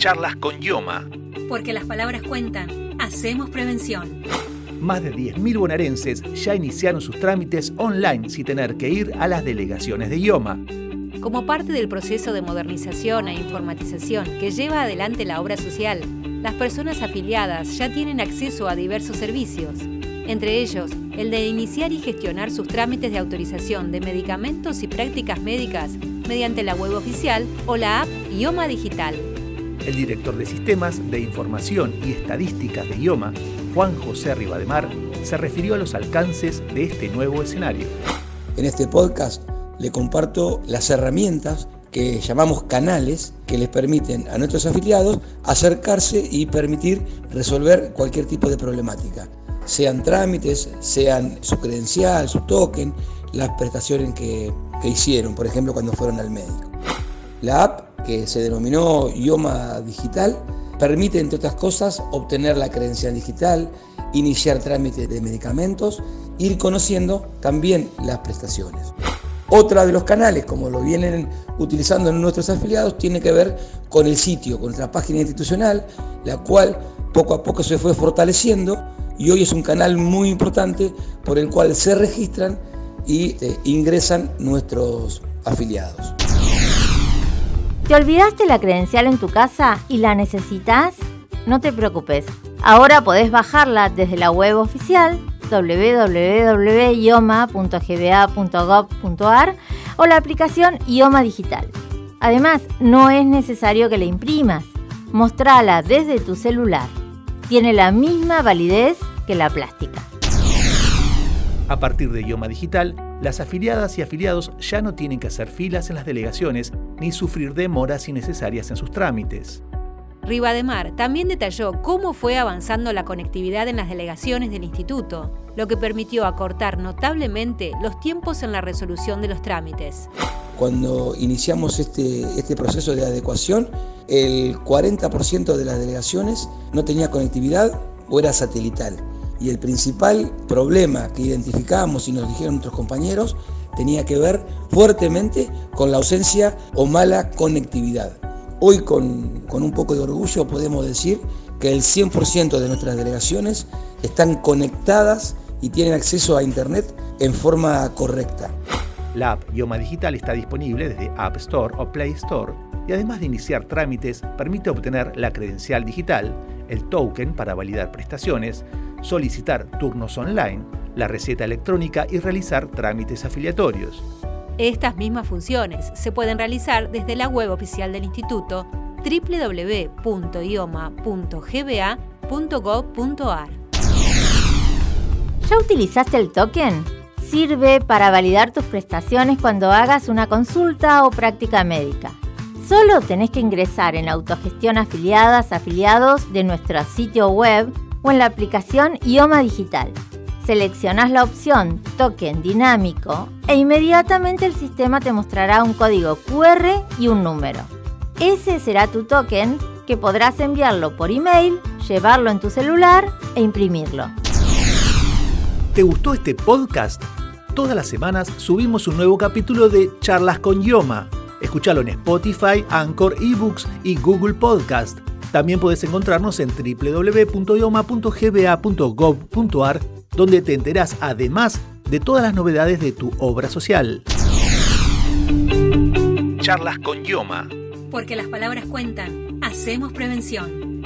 Charlas con Yoma. Porque las palabras cuentan. Hacemos prevención. Más de 10.000 bonaerenses ya iniciaron sus trámites online sin tener que ir a las delegaciones de IOMA. Como parte del proceso de modernización e informatización que lleva adelante la obra social, las personas afiliadas ya tienen acceso a diversos servicios, entre ellos el de iniciar y gestionar sus trámites de autorización de medicamentos y prácticas médicas mediante la web oficial o la app IOMA Digital. El director de Sistemas de Información y Estadísticas de IOMA, Juan José Ribademar, se refirió a los alcances de este nuevo escenario. En este podcast le comparto las herramientas que llamamos canales que les permiten a nuestros afiliados acercarse y permitir resolver cualquier tipo de problemática, sean trámites, sean su credencial, su token, las prestaciones que, que hicieron, por ejemplo, cuando fueron al médico. La app que se denominó IOMA Digital, permite, entre otras cosas, obtener la credencial digital, iniciar trámites de medicamentos, ir conociendo también las prestaciones. Otra de los canales, como lo vienen utilizando nuestros afiliados, tiene que ver con el sitio, con nuestra página institucional, la cual poco a poco se fue fortaleciendo y hoy es un canal muy importante por el cual se registran y eh, ingresan nuestros afiliados. ¿Te olvidaste la credencial en tu casa y la necesitas? No te preocupes, ahora podés bajarla desde la web oficial www.ioma.gba.gov.ar o la aplicación IOMA Digital. Además, no es necesario que la imprimas, mostrala desde tu celular. Tiene la misma validez que la plástica. A partir de Ioma Digital, las afiliadas y afiliados ya no tienen que hacer filas en las delegaciones ni sufrir demoras innecesarias en sus trámites. Ribademar también detalló cómo fue avanzando la conectividad en las delegaciones del instituto, lo que permitió acortar notablemente los tiempos en la resolución de los trámites. Cuando iniciamos este, este proceso de adecuación, el 40% de las delegaciones no tenía conectividad o era satelital. Y el principal problema que identificamos y nos dijeron nuestros compañeros tenía que ver fuertemente con la ausencia o mala conectividad. Hoy con, con un poco de orgullo podemos decir que el 100% de nuestras delegaciones están conectadas y tienen acceso a Internet en forma correcta. La app Ioma Digital está disponible desde App Store o Play Store y además de iniciar trámites permite obtener la credencial digital, el token para validar prestaciones, solicitar turnos online, la receta electrónica y realizar trámites afiliatorios. Estas mismas funciones se pueden realizar desde la web oficial del instituto www.ioma.gba.gov.ar. ¿Ya utilizaste el token? Sirve para validar tus prestaciones cuando hagas una consulta o práctica médica. Solo tenés que ingresar en autogestión afiliadas, afiliados de nuestro sitio web o en la aplicación IOMA Digital. Seleccionas la opción Token Dinámico e inmediatamente el sistema te mostrará un código QR y un número. Ese será tu token que podrás enviarlo por email, llevarlo en tu celular e imprimirlo. ¿Te gustó este podcast? Todas las semanas subimos un nuevo capítulo de Charlas con Yoma. Escúchalo en Spotify, Anchor, eBooks y Google Podcast. También puedes encontrarnos en www.ioma.gba.gov.ar, donde te enterás además de todas las novedades de tu obra social. Charlas con Yoma. Porque las palabras cuentan. Hacemos prevención.